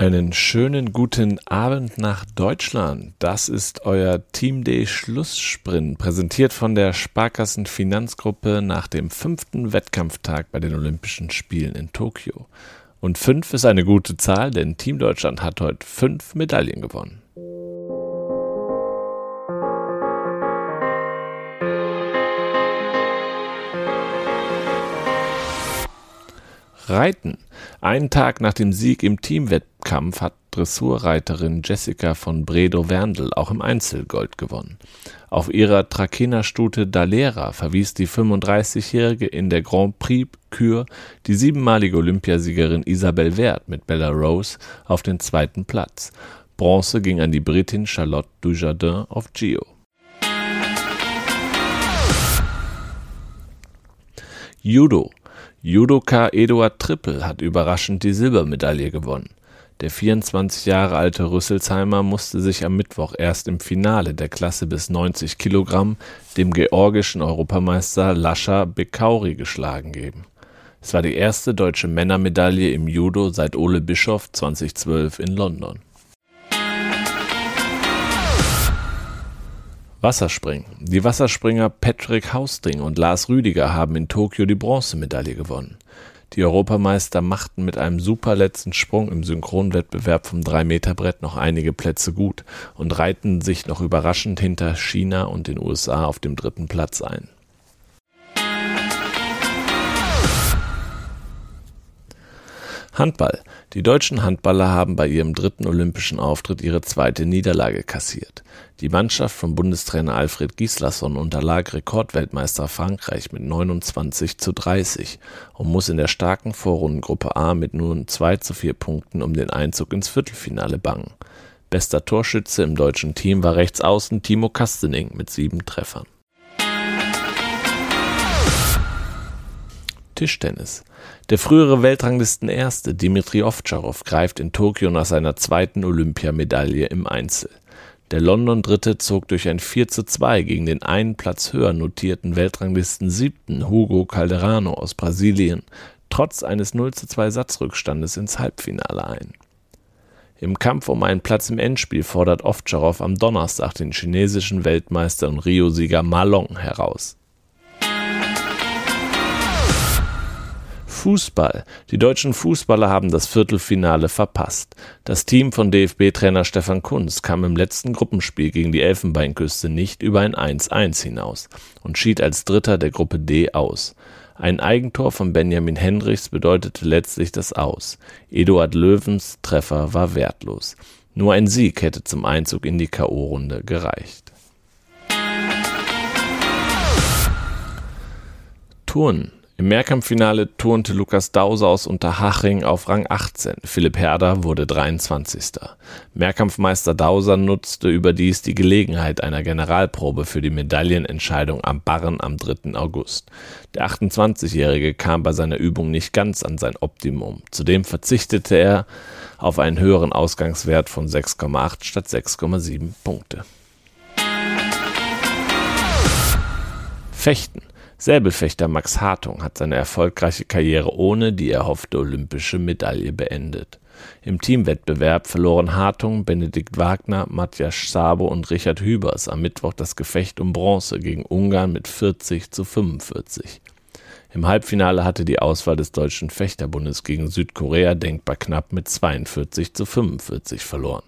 Einen schönen guten Abend nach Deutschland. Das ist euer Team Day Schlusssprint, präsentiert von der Sparkassen Finanzgruppe nach dem fünften Wettkampftag bei den Olympischen Spielen in Tokio. Und fünf ist eine gute Zahl, denn Team Deutschland hat heute fünf Medaillen gewonnen. Reiten. Einen Tag nach dem Sieg im Teamwettkampf hat Dressurreiterin Jessica von Bredow-Werndl auch im Einzel Gold gewonnen. Auf ihrer Trakehnerstute Dalera verwies die 35-Jährige in der Grand Prix Kür die siebenmalige Olympiasiegerin Isabel Wert mit Bella Rose auf den zweiten Platz. Bronze ging an die Britin Charlotte Dujardin auf Gio. Judo Judoka Eduard Trippel hat überraschend die Silbermedaille gewonnen. Der 24 Jahre alte Rüsselsheimer musste sich am Mittwoch erst im Finale der Klasse bis 90 Kilogramm dem georgischen Europameister Lascha Bekauri geschlagen geben. Es war die erste deutsche Männermedaille im Judo seit Ole Bischoff 2012 in London. Wasserspringen. Die Wasserspringer Patrick Hausting und Lars Rüdiger haben in Tokio die Bronzemedaille gewonnen. Die Europameister machten mit einem super letzten Sprung im Synchronwettbewerb vom 3-Meter-Brett noch einige Plätze gut und reihten sich noch überraschend hinter China und den USA auf dem dritten Platz ein. Handball. Die deutschen Handballer haben bei ihrem dritten olympischen Auftritt ihre zweite Niederlage kassiert. Die Mannschaft von Bundestrainer Alfred Gislason unterlag Rekordweltmeister Frankreich mit 29 zu 30 und muss in der starken Vorrundengruppe A mit nur 2 zu 4 Punkten um den Einzug ins Viertelfinale bangen. Bester Torschütze im deutschen Team war Rechtsaußen Timo Kastening mit sieben Treffern. Tischtennis. Der frühere Weltranglistenerste Dimitri Ovtcharov greift in Tokio nach seiner zweiten Olympiamedaille im Einzel. Der London-Dritte zog durch ein 4 zu 2 gegen den einen Platz höher notierten Weltranglisten siebten Hugo Calderano aus Brasilien trotz eines 0 zu 2 Satzrückstandes ins Halbfinale ein. Im Kampf um einen Platz im Endspiel fordert Ovtcharov am Donnerstag den chinesischen Weltmeister und Rio-Sieger Ma Long heraus. Fußball. Die deutschen Fußballer haben das Viertelfinale verpasst. Das Team von DFB-Trainer Stefan Kunz kam im letzten Gruppenspiel gegen die Elfenbeinküste nicht über ein 1-1 hinaus und schied als Dritter der Gruppe D aus. Ein Eigentor von Benjamin Hendrichs bedeutete letztlich das Aus. Eduard Löwens Treffer war wertlos. Nur ein Sieg hätte zum Einzug in die K.O.-Runde gereicht. Turnen. Im Mehrkampffinale turnte Lukas Dauser aus Unterhaching auf Rang 18. Philipp Herder wurde 23. Mehrkampfmeister Dauser nutzte überdies die Gelegenheit einer Generalprobe für die Medaillenentscheidung am Barren am 3. August. Der 28-Jährige kam bei seiner Übung nicht ganz an sein Optimum. Zudem verzichtete er auf einen höheren Ausgangswert von 6,8 statt 6,7 Punkte. Fechten. Säbelfechter Max Hartung hat seine erfolgreiche Karriere ohne die erhoffte olympische Medaille beendet. Im Teamwettbewerb verloren Hartung, Benedikt Wagner, Matthias Sabo und Richard Hübers am Mittwoch das Gefecht um Bronze gegen Ungarn mit 40 zu 45. Im Halbfinale hatte die Auswahl des Deutschen Fechterbundes gegen Südkorea denkbar knapp mit 42 zu 45 verloren.